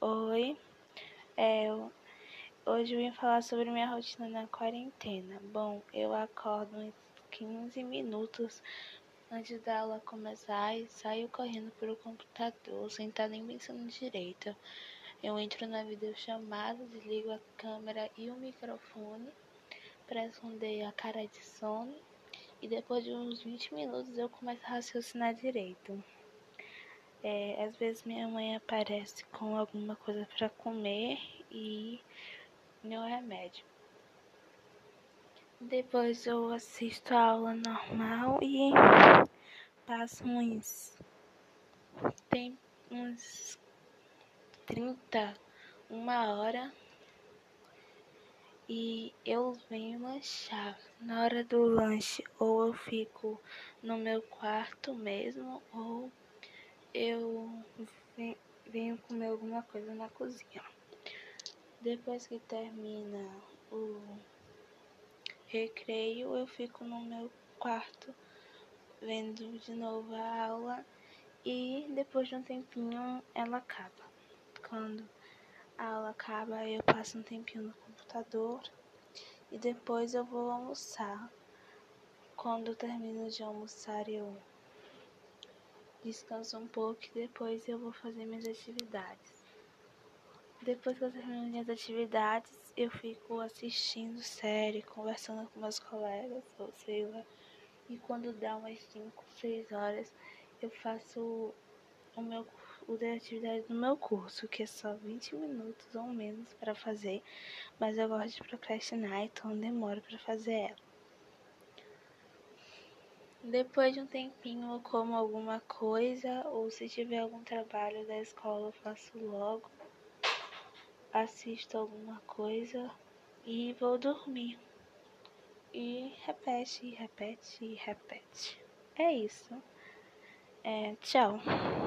Oi, é, hoje eu vim falar sobre minha rotina na quarentena. Bom, eu acordo uns 15 minutos antes da aula começar e saio correndo pro computador sem estar nem pensando direito. Eu entro na videochamada, desligo a câmera e o microfone para esconder a cara de sono e depois de uns 20 minutos eu começo a raciocinar direito. É, às vezes minha mãe aparece com alguma coisa para comer e meu remédio. Depois eu assisto a aula normal e passo uns tem uns 30, uma hora e eu venho lanchar. Na hora do lanche, ou eu fico no meu quarto mesmo, ou eu venho comer alguma coisa na cozinha. Depois que termina o recreio, eu fico no meu quarto vendo de novo a aula e depois de um tempinho ela acaba. Quando a aula acaba, eu passo um tempinho no computador e depois eu vou almoçar. Quando termino de almoçar, eu descanso um pouco e depois eu vou fazer minhas atividades. Depois que eu termino minhas atividades, eu fico assistindo série, conversando com meus colegas, ou sei lá. E quando dá umas 5, 6 horas, eu faço o meu o de atividade do meu curso, que é só 20 minutos ou menos para fazer, mas eu gosto de procrastinar, então demoro para fazer ela. Depois de um tempinho eu como alguma coisa, ou se tiver algum trabalho da escola eu faço logo, assisto alguma coisa e vou dormir. E repete, repete, repete. É isso. É, tchau.